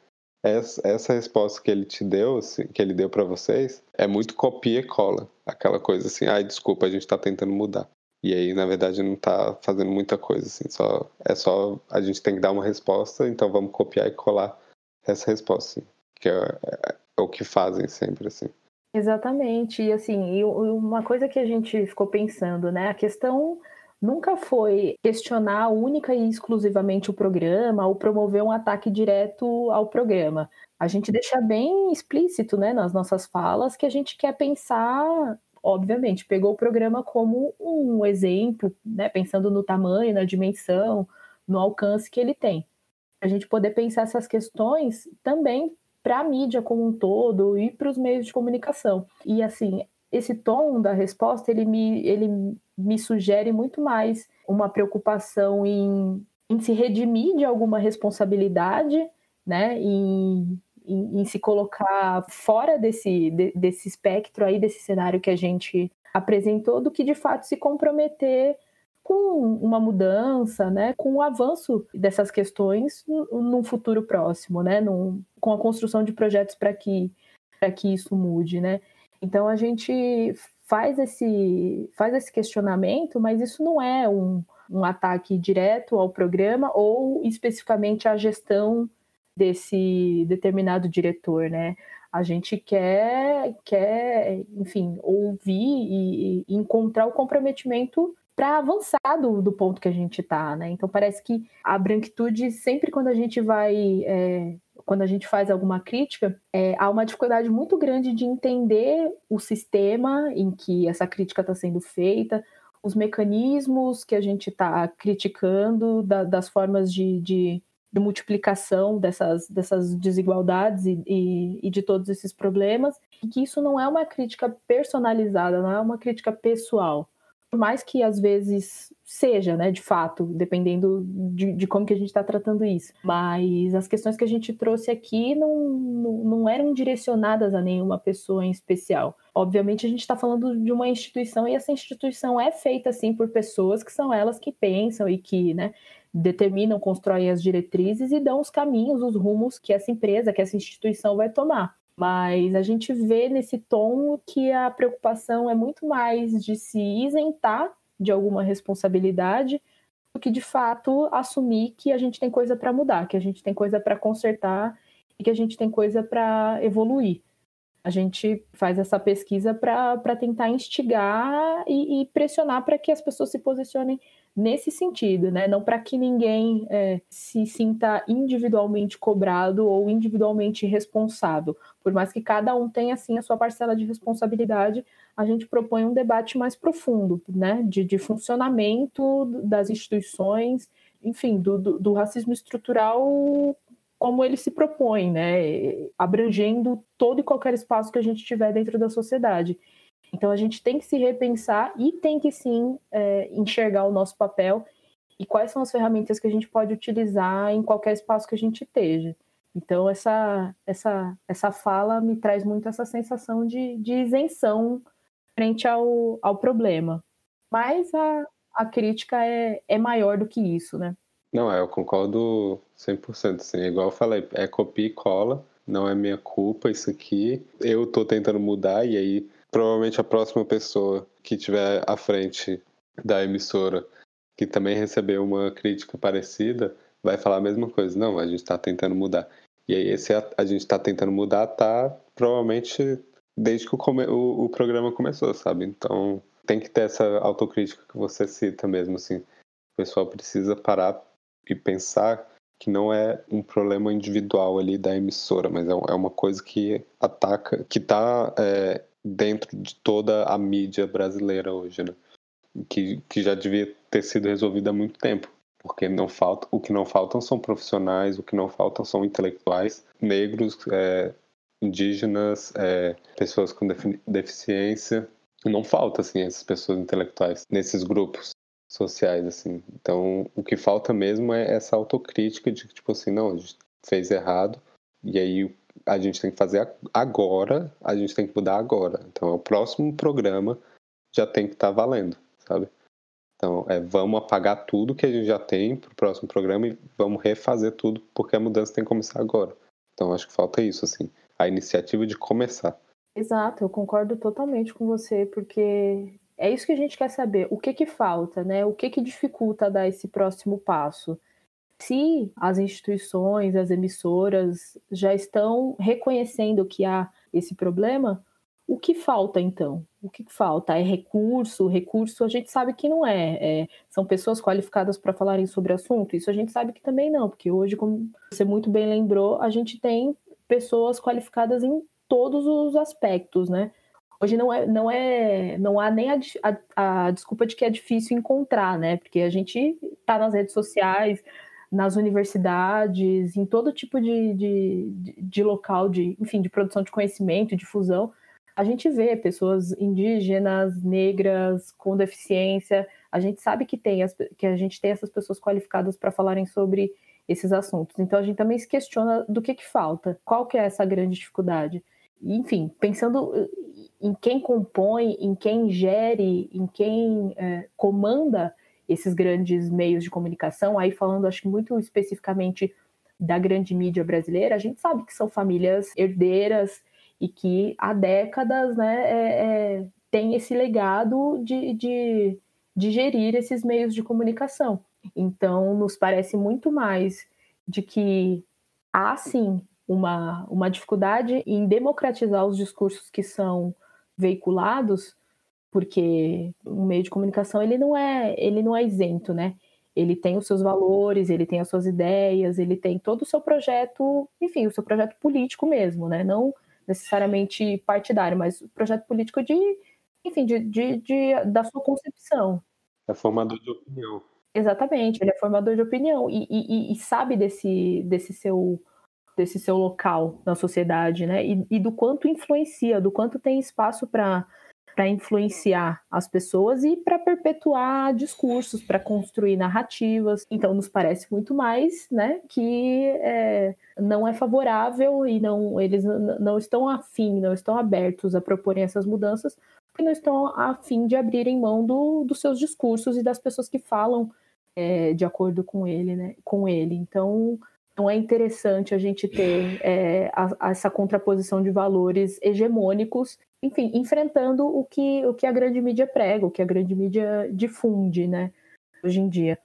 essa, resposta que ele te deu, assim, que ele deu para vocês, é muito copia e cola. Aquela coisa assim, ai, desculpa, a gente tá tentando mudar. E aí, na verdade, não tá fazendo muita coisa, assim, só, é só a gente tem que dar uma resposta, então vamos copiar e colar essa resposta, assim, que é, é, é o que fazem sempre, assim. Exatamente, e assim, uma coisa que a gente ficou pensando, né, a questão nunca foi questionar única e exclusivamente o programa ou promover um ataque direto ao programa. A gente deixa bem explícito né, nas nossas falas que a gente quer pensar, obviamente, pegou o programa como um exemplo, né, pensando no tamanho, na dimensão, no alcance que ele tem. A gente poder pensar essas questões também para a mídia como um todo e para os meios de comunicação. E assim, esse tom da resposta ele me, ele me sugere muito mais uma preocupação em, em se redimir de alguma responsabilidade, né? Em, em, em se colocar fora desse, de, desse espectro aí, desse cenário que a gente apresentou, do que de fato se comprometer com uma mudança, né, com o avanço dessas questões num futuro próximo, né, num, com a construção de projetos para que, que isso mude, né. Então a gente faz esse, faz esse questionamento, mas isso não é um, um ataque direto ao programa ou especificamente à gestão desse determinado diretor, né? A gente quer, quer enfim, ouvir e, e encontrar o comprometimento para avançar do, do, ponto que a gente está, né? Então parece que a branquitude sempre quando a gente vai é, quando a gente faz alguma crítica, é, há uma dificuldade muito grande de entender o sistema em que essa crítica está sendo feita, os mecanismos que a gente está criticando, da, das formas de, de, de, multiplicação dessas, dessas desigualdades e, e, e de todos esses problemas, e que isso não é uma crítica personalizada, não é uma crítica pessoal por mais que às vezes seja, né, de fato, dependendo de, de como que a gente está tratando isso. Mas as questões que a gente trouxe aqui não, não, não eram direcionadas a nenhuma pessoa em especial. Obviamente a gente está falando de uma instituição e essa instituição é feita assim por pessoas que são elas que pensam e que, né, determinam, constroem as diretrizes e dão os caminhos, os rumos que essa empresa, que essa instituição vai tomar. Mas a gente vê nesse tom que a preocupação é muito mais de se isentar de alguma responsabilidade do que de fato assumir que a gente tem coisa para mudar, que a gente tem coisa para consertar e que a gente tem coisa para evoluir. A gente faz essa pesquisa para tentar instigar e, e pressionar para que as pessoas se posicionem nesse sentido, né? Não para que ninguém é, se sinta individualmente cobrado ou individualmente responsável. Por mais que cada um tenha assim a sua parcela de responsabilidade, a gente propõe um debate mais profundo, né? De, de funcionamento das instituições, enfim, do, do, do racismo estrutural como ele se propõe, né? Abrangendo todo e qualquer espaço que a gente tiver dentro da sociedade. Então a gente tem que se repensar e tem que sim é, enxergar o nosso papel e quais são as ferramentas que a gente pode utilizar em qualquer espaço que a gente esteja. Então essa essa essa fala me traz muito essa sensação de, de isenção frente ao, ao problema. Mas a, a crítica é, é maior do que isso, né? Não, eu concordo 100%. Assim, igual eu falei, é copia e cola, não é minha culpa isso aqui. Eu tô tentando mudar e aí provavelmente a próxima pessoa que tiver à frente da emissora que também recebeu uma crítica parecida vai falar a mesma coisa. Não, a gente está tentando mudar. E aí esse a, a gente está tentando mudar tá provavelmente desde que o, o, o, programa começou, sabe? Então tem que ter essa autocrítica que você cita mesmo, assim. O pessoal precisa parar e pensar que não é um problema individual ali da emissora, mas é, é uma coisa que ataca, que está é, dentro de toda a mídia brasileira hoje, né? Que, que já devia ter sido resolvida há muito tempo. Porque não falta, o que não faltam são profissionais, o que não faltam são intelectuais negros, é, indígenas, é, pessoas com deficiência. Não falta, assim, essas pessoas intelectuais nesses grupos sociais, assim. Então, o que falta mesmo é essa autocrítica de que, tipo assim, não, a gente fez errado, e aí a gente tem que fazer agora, a gente tem que mudar agora. Então, o próximo programa já tem que estar tá valendo, sabe? Então, é, vamos apagar tudo que a gente já tem para o próximo programa e vamos refazer tudo, porque a mudança tem que começar agora. Então, acho que falta isso, assim, a iniciativa de começar. Exato, eu concordo totalmente com você, porque é isso que a gente quer saber. O que que falta, né? O que que dificulta dar esse próximo passo? Se as instituições, as emissoras já estão reconhecendo que há esse problema, o que falta então? O que falta? É recurso? Recurso a gente sabe que não é. é são pessoas qualificadas para falarem sobre o assunto? Isso a gente sabe que também não, porque hoje, como você muito bem lembrou, a gente tem pessoas qualificadas em todos os aspectos, né? Hoje não é, não é, não há nem a, a, a desculpa de que é difícil encontrar, né? Porque a gente está nas redes sociais, nas universidades, em todo tipo de, de, de, local de, enfim, de produção de conhecimento, difusão, a gente vê pessoas indígenas, negras, com deficiência. A gente sabe que tem as, que a gente tem essas pessoas qualificadas para falarem sobre esses assuntos. Então a gente também se questiona do que, que falta, qual que é essa grande dificuldade. Enfim, pensando em quem compõe, em quem gere, em quem é, comanda esses grandes meios de comunicação, aí falando, acho que muito especificamente da grande mídia brasileira, a gente sabe que são famílias herdeiras e que há décadas né, é, é, tem esse legado de, de, de gerir esses meios de comunicação. Então, nos parece muito mais de que há sim uma, uma dificuldade em democratizar os discursos que são veiculados porque o meio de comunicação ele não é ele não é isento, né? Ele tem os seus valores, ele tem as suas ideias, ele tem todo o seu projeto, enfim, o seu projeto político mesmo, né? Não necessariamente partidário, mas o projeto político de, enfim, de, de, de da sua concepção. É formador de opinião. Exatamente, ele é formador de opinião e, e, e sabe desse, desse seu desse seu local na sociedade, né? E, e do quanto influencia, do quanto tem espaço para para influenciar as pessoas e para perpetuar discursos, para construir narrativas. Então, nos parece muito mais, né, que é, não é favorável e não eles não estão afim, não estão abertos a proporem essas mudanças, porque não estão afim de abrirem mão do, dos seus discursos e das pessoas que falam é, de acordo com ele, né, com ele. Então, não é interessante a gente ter é, a, a essa contraposição de valores hegemônicos enfim, enfrentando o que, o que a grande mídia prega, o que a grande mídia difunde, né, hoje em dia.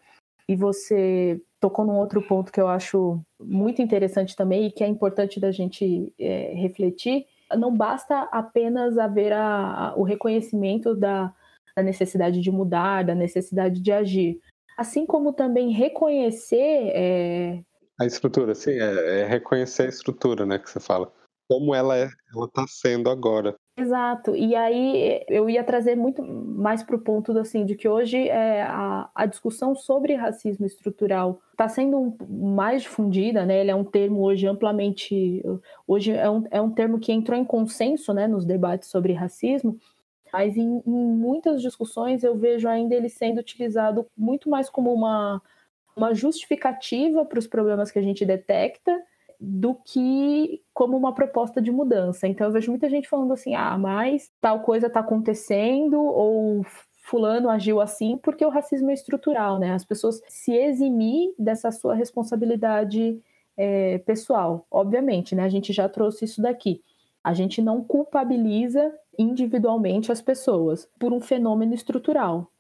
E você tocou num outro ponto que eu acho muito interessante também e que é importante da gente é, refletir. Não basta apenas haver a, a, o reconhecimento da, da necessidade de mudar, da necessidade de agir, assim como também reconhecer é... a estrutura, sim, é, é, reconhecer a estrutura, né, que você fala, como ela é, ela está sendo agora. Exato. E aí eu ia trazer muito mais para o ponto assim, de que hoje é, a, a discussão sobre racismo estrutural está sendo um, mais difundida, né? Ele é um termo hoje amplamente. Hoje é um, é um termo que entrou em consenso né, nos debates sobre racismo, mas em, em muitas discussões eu vejo ainda ele sendo utilizado muito mais como uma, uma justificativa para os problemas que a gente detecta do que como uma proposta de mudança. Então eu vejo muita gente falando assim: ah, mas tal coisa está acontecendo, ou fulano agiu assim porque o racismo é estrutural, né? As pessoas se eximir dessa sua responsabilidade é, pessoal, obviamente, né? A gente já trouxe isso daqui. A gente não culpabiliza individualmente as pessoas por um fenômeno estrutural,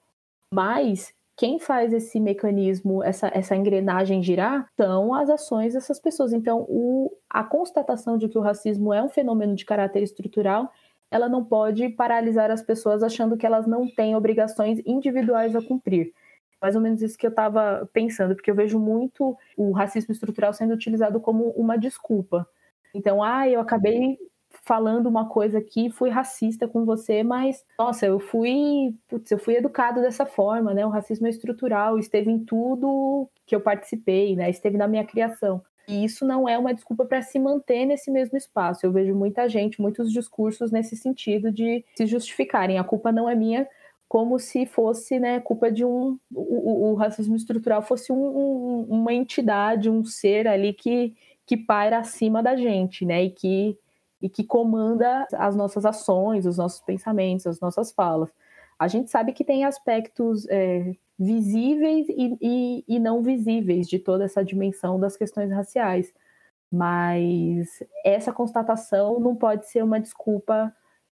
mas quem faz esse mecanismo, essa, essa engrenagem girar, são as ações dessas pessoas. Então, o, a constatação de que o racismo é um fenômeno de caráter estrutural, ela não pode paralisar as pessoas achando que elas não têm obrigações individuais a cumprir. Mais ou menos isso que eu estava pensando, porque eu vejo muito o racismo estrutural sendo utilizado como uma desculpa. Então, ah, eu acabei falando uma coisa aqui, fui racista com você, mas nossa, eu fui, putz, eu fui educado dessa forma, né? O racismo é estrutural, esteve em tudo que eu participei, né? Esteve na minha criação. E isso não é uma desculpa para se manter nesse mesmo espaço. Eu vejo muita gente, muitos discursos nesse sentido de se justificarem. A culpa não é minha, como se fosse né, culpa de um. O, o, o racismo estrutural fosse um, um, uma entidade, um ser ali que, que paira acima da gente, né? E que e que comanda as nossas ações, os nossos pensamentos, as nossas falas. A gente sabe que tem aspectos é, visíveis e, e, e não visíveis de toda essa dimensão das questões raciais, mas essa constatação não pode ser uma desculpa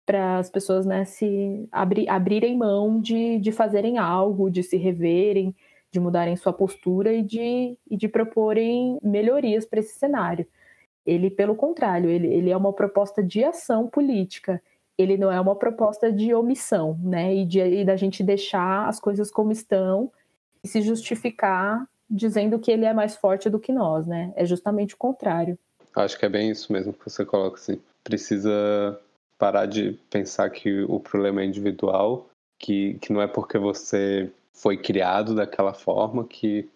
para as pessoas né, se abri, abrirem mão de, de fazerem algo, de se reverem, de mudarem sua postura e de, e de proporem melhorias para esse cenário. Ele, pelo contrário, ele, ele é uma proposta de ação política. Ele não é uma proposta de omissão, né? E, de, e da gente deixar as coisas como estão e se justificar dizendo que ele é mais forte do que nós, né? É justamente o contrário. Acho que é bem isso mesmo que você coloca, assim. Precisa parar de pensar que o problema é individual, que, que não é porque você foi criado daquela forma que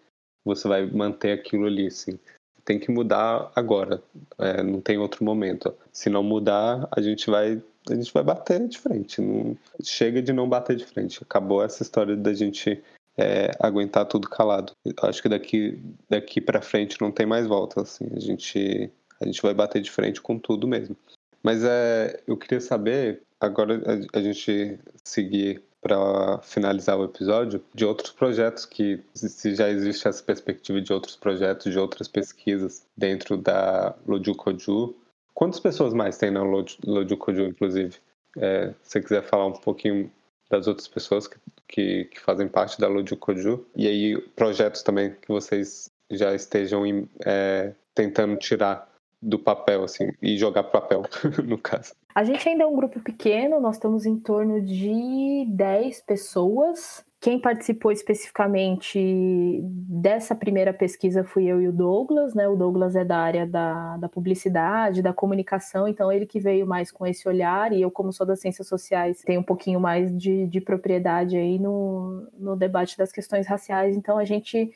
você vai manter aquilo ali, assim. Tem que mudar agora, é, não tem outro momento. Se não mudar, a gente vai a gente vai bater de frente. Não, chega de não bater de frente. Acabou essa história da gente é, aguentar tudo calado. Acho que daqui daqui para frente não tem mais volta. Assim, a gente a gente vai bater de frente com tudo mesmo. Mas é, eu queria saber agora a, a gente seguir para finalizar o episódio, de outros projetos que, se já existe essa perspectiva de outros projetos, de outras pesquisas dentro da Lojukoju. Quantas pessoas mais tem na Lojukoju, inclusive? É, se você quiser falar um pouquinho das outras pessoas que, que, que fazem parte da Lojukoju, e aí projetos também que vocês já estejam é, tentando tirar do papel, assim, e jogar papel, no caso. A gente ainda é um grupo pequeno, nós estamos em torno de 10 pessoas. Quem participou especificamente dessa primeira pesquisa fui eu e o Douglas, né? O Douglas é da área da, da publicidade, da comunicação, então ele que veio mais com esse olhar, e eu, como sou das ciências sociais, tenho um pouquinho mais de, de propriedade aí no, no debate das questões raciais, então a gente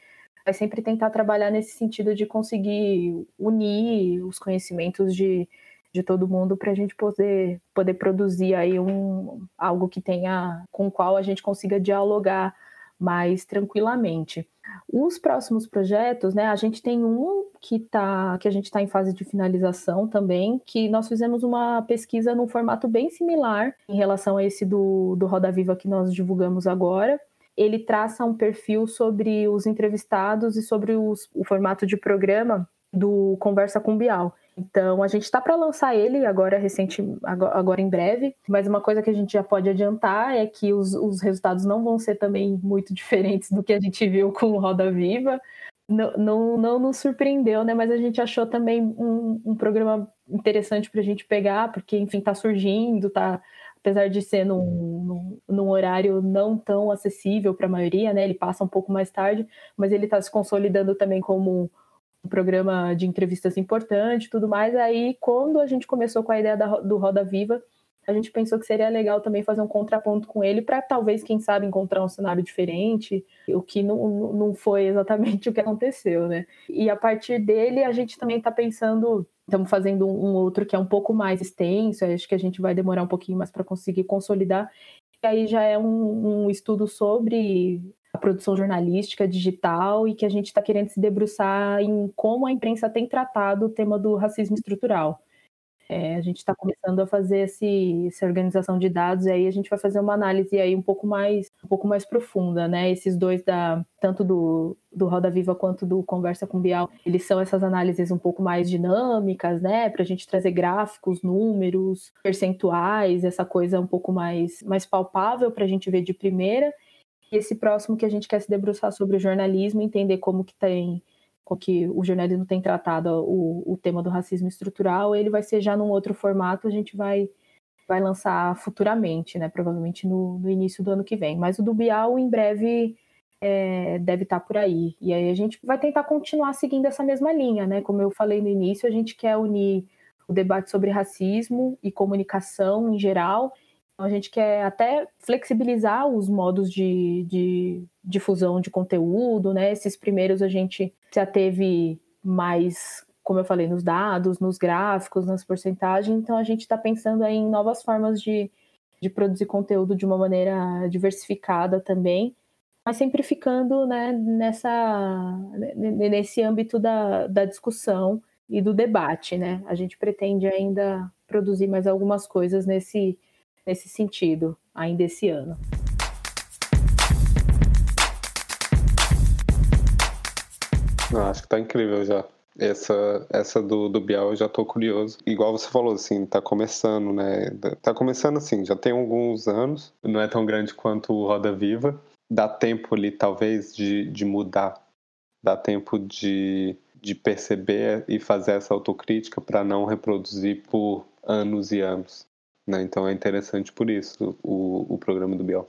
vai sempre tentar trabalhar nesse sentido de conseguir unir os conhecimentos de de todo mundo para a gente poder, poder produzir aí um, algo que tenha com o qual a gente consiga dialogar mais tranquilamente. Os próximos projetos, né? A gente tem um que tá, que a gente está em fase de finalização também, que nós fizemos uma pesquisa num formato bem similar em relação a esse do, do Roda Viva que nós divulgamos agora. Ele traça um perfil sobre os entrevistados e sobre os, o formato de programa do Conversa com Bial. Então a gente está para lançar ele agora recente, agora em breve, mas uma coisa que a gente já pode adiantar é que os, os resultados não vão ser também muito diferentes do que a gente viu com o Roda Viva. Não, não, não nos surpreendeu, né? Mas a gente achou também um, um programa interessante para a gente pegar, porque enfim está surgindo, tá apesar de ser num, num, num, horário não tão acessível para a maioria, né? Ele passa um pouco mais tarde, mas ele está se consolidando também como um programa de entrevistas importante e tudo mais. Aí, quando a gente começou com a ideia da, do Roda Viva, a gente pensou que seria legal também fazer um contraponto com ele para talvez, quem sabe, encontrar um cenário diferente, o que não, não foi exatamente o que aconteceu, né? E a partir dele, a gente também está pensando, estamos fazendo um, outro que é um pouco mais extenso, acho que a gente vai demorar um pouquinho mais para conseguir consolidar. E aí já é um, um estudo sobre a produção jornalística digital e que a gente está querendo se debruçar em como a imprensa tem tratado o tema do racismo estrutural. É, a gente está começando a fazer esse, essa organização de dados e aí a gente vai fazer uma análise aí um pouco mais um pouco mais profunda, né? Esses dois da tanto do, do Roda Viva quanto do Conversa com Bial, eles são essas análises um pouco mais dinâmicas, né? Para a gente trazer gráficos, números, percentuais, essa coisa um pouco mais mais palpável para a gente ver de primeira e esse próximo que a gente quer se debruçar sobre o jornalismo, entender como que tem como que o jornalismo tem tratado o, o tema do racismo estrutural, ele vai ser já num outro formato, a gente vai vai lançar futuramente, né? Provavelmente no, no início do ano que vem. Mas o do Bial em breve é, deve estar tá por aí. E aí a gente vai tentar continuar seguindo essa mesma linha, né? Como eu falei no início, a gente quer unir o debate sobre racismo e comunicação em geral então, a gente quer até flexibilizar os modos de, de difusão de conteúdo, né? Esses primeiros a gente já teve mais, como eu falei, nos dados, nos gráficos, nas porcentagens. Então a gente está pensando em novas formas de, de produzir conteúdo de uma maneira diversificada também, mas sempre ficando né, nessa, nesse âmbito da, da discussão e do debate, né? A gente pretende ainda produzir mais algumas coisas nesse nesse sentido, ainda esse ano. Acho que tá incrível já. Essa, essa do, do Bial eu já tô curioso. Igual você falou, assim, tá começando, né? Tá começando assim, já tem alguns anos, não é tão grande quanto o Roda Viva. Dá tempo ali, talvez, de, de mudar. Dá tempo de, de perceber e fazer essa autocrítica para não reproduzir por anos e anos. Né? Então é interessante por isso o, o programa do Biel.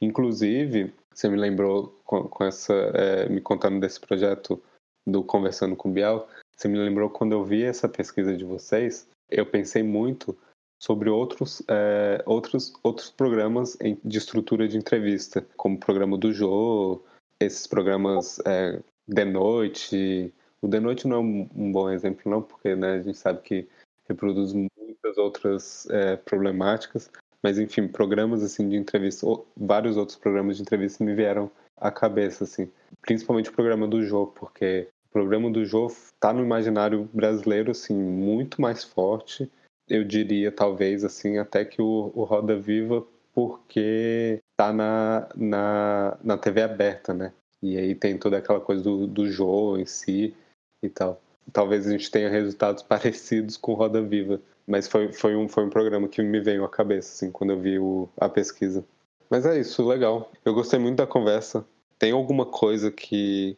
Inclusive, você me lembrou com, com essa, é, me contando desse projeto do Conversando com o Biel, você me lembrou quando eu vi essa pesquisa de vocês, eu pensei muito sobre outros, é, outros, outros programas de estrutura de entrevista, como o programa do Jô, esses programas é, de noite. O de noite não é um, bom exemplo, não, porque né, a gente sabe que reproduz muitas outras é, problemáticas, mas enfim, programas assim de entrevista, vários outros programas de entrevista me vieram à cabeça, assim, principalmente o programa do Jô, porque o programa do Jô está no imaginário brasileiro assim muito mais forte eu diria talvez assim até que o, o Roda Viva porque tá na, na, na TV aberta, né? E aí tem toda aquela coisa do, do jogo em si e tal. Talvez a gente tenha resultados parecidos com Roda Viva, mas foi, foi, um, foi um programa que me veio à cabeça, assim, quando eu vi o, a pesquisa. Mas é isso, legal. Eu gostei muito da conversa. Tem alguma coisa que.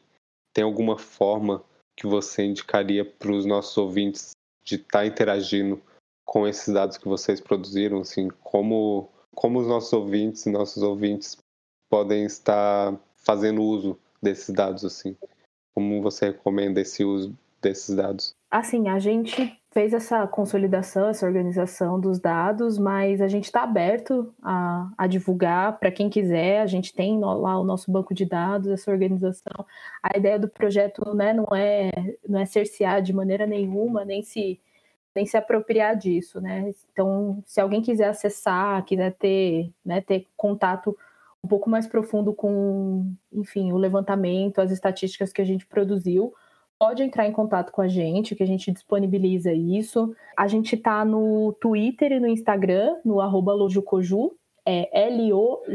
Tem alguma forma que você indicaria para os nossos ouvintes de estar tá interagindo com esses dados que vocês produziram, assim, como, como os nossos ouvintes e nossos ouvintes podem estar fazendo uso desses dados, assim? Como você recomenda esse uso desses dados? Assim, a gente fez essa consolidação, essa organização dos dados, mas a gente está aberto a, a divulgar para quem quiser. A gente tem lá o nosso banco de dados, essa organização. A ideia do projeto né, não, é, não é cercear de maneira nenhuma, nem se nem se apropriar disso, né? Então, se alguém quiser acessar, quiser ter, né, ter contato um pouco mais profundo com, enfim, o levantamento, as estatísticas que a gente produziu, pode entrar em contato com a gente, que a gente disponibiliza isso. A gente está no Twitter e no Instagram, no arroba lojucoju, é L-O-J-U-K-O-J-U.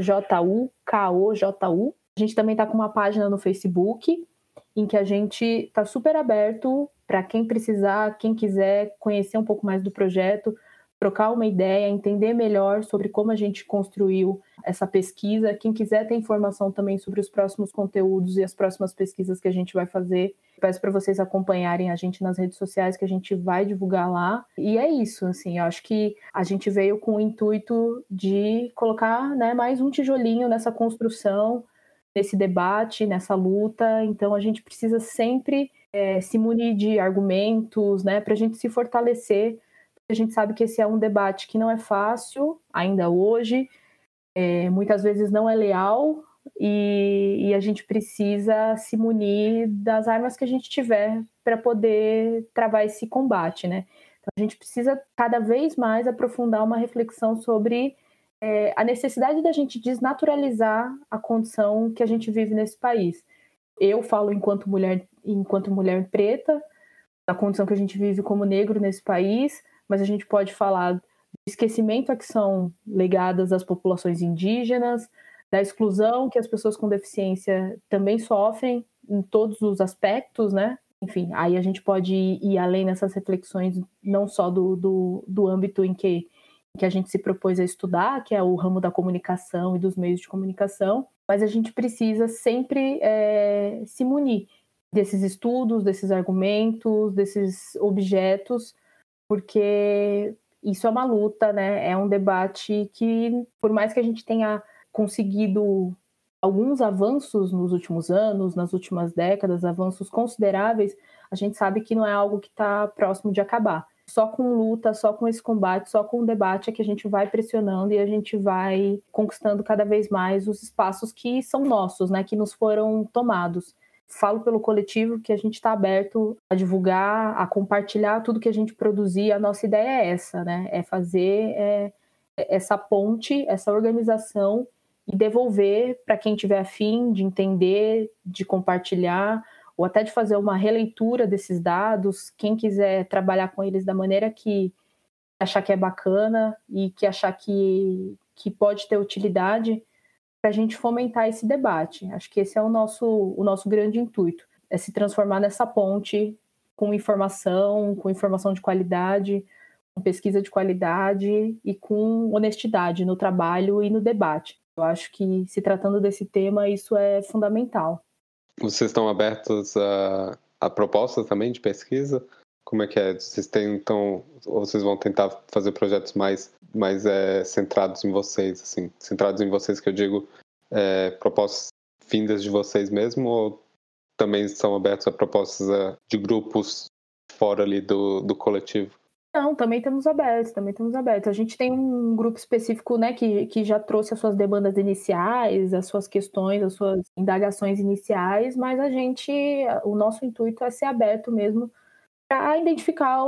A gente também está com uma página no Facebook, em que a gente está super aberto para quem precisar, quem quiser conhecer um pouco mais do projeto, trocar uma ideia, entender melhor sobre como a gente construiu essa pesquisa. Quem quiser ter informação também sobre os próximos conteúdos e as próximas pesquisas que a gente vai fazer, peço para vocês acompanharem a gente nas redes sociais que a gente vai divulgar lá. E é isso, assim, eu acho que a gente veio com o intuito de colocar, né, mais um tijolinho nessa construção, nesse debate, nessa luta. Então a gente precisa sempre é, se munir de argumentos, né, para a gente se fortalecer. A gente sabe que esse é um debate que não é fácil, ainda hoje, é, muitas vezes não é leal, e, e, a gente precisa se munir das armas que a gente tiver para poder travar esse combate, né? Então a gente precisa cada vez mais aprofundar uma reflexão sobre é, a necessidade da gente desnaturalizar a condição que a gente vive nesse país. Eu falo enquanto mulher enquanto mulher preta, da condição que a gente vive como negro nesse país, mas a gente pode falar do esquecimento a que são legadas as populações indígenas, da exclusão que as pessoas com deficiência também sofrem em todos os aspectos, né? Enfim, aí a gente pode ir além nessas reflexões, não só do, do, do âmbito em que, que a gente se propôs a estudar, que é o ramo da comunicação e dos meios de comunicação, mas a gente precisa sempre é, se munir desses estudos, desses argumentos, desses objetos, porque isso é uma luta, né? É um debate que, por mais que a gente tenha conseguido alguns avanços nos últimos anos, nas últimas décadas, avanços consideráveis, a gente sabe que não é algo que está próximo de acabar. Só com luta, só com esse combate, só com o debate é que a gente vai pressionando e a gente vai conquistando cada vez mais os espaços que são nossos, né? Que nos foram tomados falo pelo coletivo que a gente está aberto a divulgar, a compartilhar tudo que a gente produzir. A nossa ideia é essa, né? É fazer é, essa ponte, essa organização e devolver para quem tiver afim de entender, de compartilhar, ou até de fazer uma releitura desses dados. Quem quiser trabalhar com eles da maneira que achar que é bacana e que achar que, que pode ter utilidade, para a gente fomentar esse debate. Acho que esse é o nosso, o nosso grande intuito, é se transformar nessa ponte com informação, com informação de qualidade, com pesquisa de qualidade e com honestidade no trabalho e no debate. Eu acho que, se tratando desse tema, isso é fundamental. Vocês estão abertos a, a propostas também de pesquisa? Como é que é? Vocês tentam, ou vocês vão tentar fazer projetos mais mais é, centrados em vocês, assim, centrados em vocês que eu digo é, propostas vindas de vocês mesmo ou também são abertos a propostas é, de grupos fora ali do, do coletivo? Não, também estamos abertos, também estamos abertos. A gente tem um grupo específico, né, que, que já trouxe as suas demandas iniciais, as suas questões, as suas indagações iniciais, mas a gente, o nosso intuito é ser aberto mesmo para identificar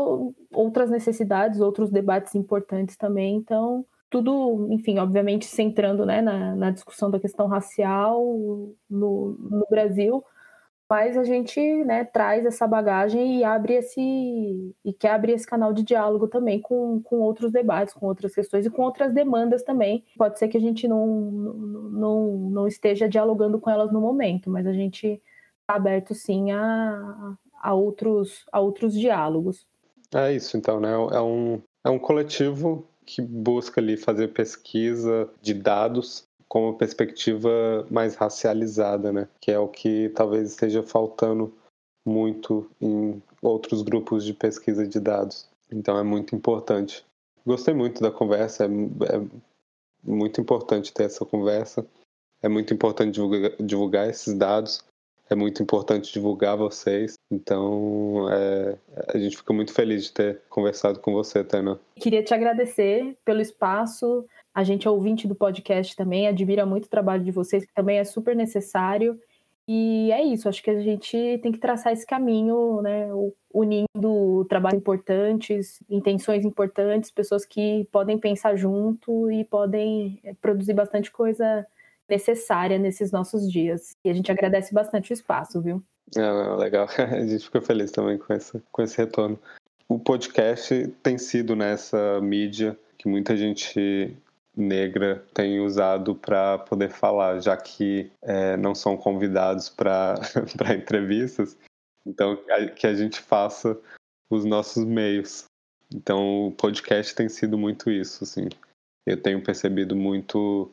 outras necessidades, outros debates importantes também. Então, tudo, enfim, obviamente centrando né, na, na discussão da questão racial no, no Brasil, mas a gente né, traz essa bagagem e abre esse e quer abrir esse canal de diálogo também com, com outros debates, com outras questões e com outras demandas também. Pode ser que a gente não, não, não esteja dialogando com elas no momento, mas a gente está aberto sim a, a, outros, a outros diálogos. É isso, então, né? É um, é um coletivo que busca ali fazer pesquisa de dados com uma perspectiva mais racializada, né? Que é o que talvez esteja faltando muito em outros grupos de pesquisa de dados. Então é muito importante. Gostei muito da conversa, é, é muito importante ter essa conversa. É muito importante divulgar, divulgar esses dados. É muito importante divulgar vocês. Então, é, a gente fica muito feliz de ter conversado com você, Tana. Queria te agradecer pelo espaço, a gente é ouvinte do podcast também, admira muito o trabalho de vocês, que também é super necessário. E é isso, acho que a gente tem que traçar esse caminho, né, unindo trabalhos importantes, intenções importantes, pessoas que podem pensar junto e podem eh, produzir bastante coisa necessária nesses nossos dias. E a gente agradece bastante o espaço, viu? É, legal. A gente fica feliz também com, essa, com esse retorno. O podcast tem sido nessa mídia que muita gente negra tem usado para poder falar, já que é, não são convidados para entrevistas. Então, que a gente faça os nossos meios. Então, o podcast tem sido muito isso, assim. Eu tenho percebido muito...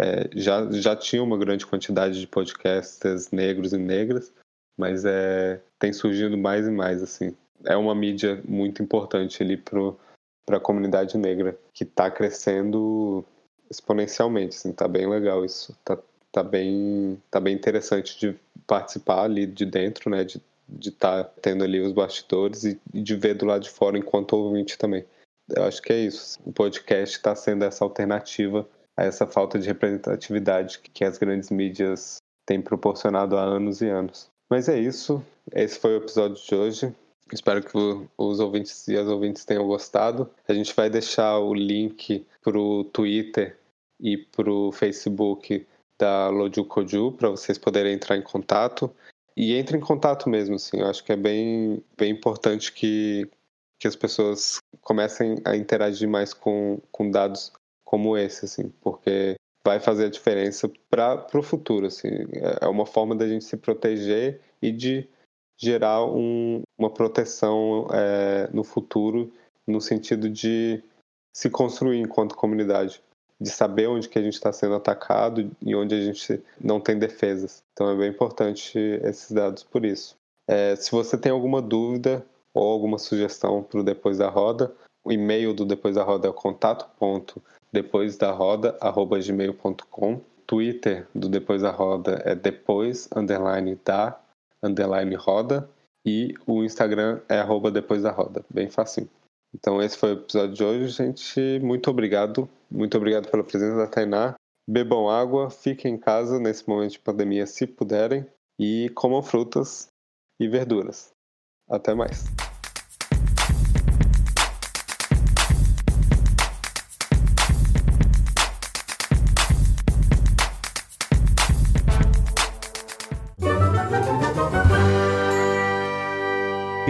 É, já, já tinha uma grande quantidade de podcasters negros e negras, mas é, tem surgido mais e mais, assim. É uma mídia muito importante ali para a comunidade negra, que está crescendo exponencialmente, assim, tá bem legal isso, tá, tá bem tá bem interessante de participar ali de dentro, né, de de estar tá tendo ali os bastidores e, e de ver do lado de fora enquanto ouvinte também. Eu acho que é isso. O podcast está sendo essa alternativa a essa falta de representatividade que as grandes mídias têm proporcionado há anos e anos. Mas é isso. Esse foi o episódio de hoje. Espero que os ouvintes e as ouvintes tenham gostado. A gente vai deixar o link para o Twitter e para o Facebook da Loju Koju para vocês poderem entrar em contato. E entre em contato mesmo, assim. Eu acho que é bem, bem importante que, que as pessoas comecem a interagir mais com, com dados como esse, assim, porque vai fazer a diferença para o futuro, assim. É uma forma da gente se proteger e de gerar um, uma proteção é, no futuro, no sentido de se construir enquanto comunidade, de saber onde que a gente está sendo atacado e onde a gente não tem defesas. Então é bem importante esses dados por isso. É, se você tem alguma dúvida ou alguma sugestão para o Depois da Roda, o e-mail do Depois da Roda é o contato ponto depois da roda arroba gmail.com Twitter do Depois da Roda é depois underline da underline roda e o Instagram é arroba depois da roda, bem fácil. Então esse foi o episódio de hoje, gente. Muito obrigado. Muito obrigado pela presença da Tainá. Bebam água, fiquem em casa nesse momento de pandemia se puderem e comam frutas e verduras. Até mais.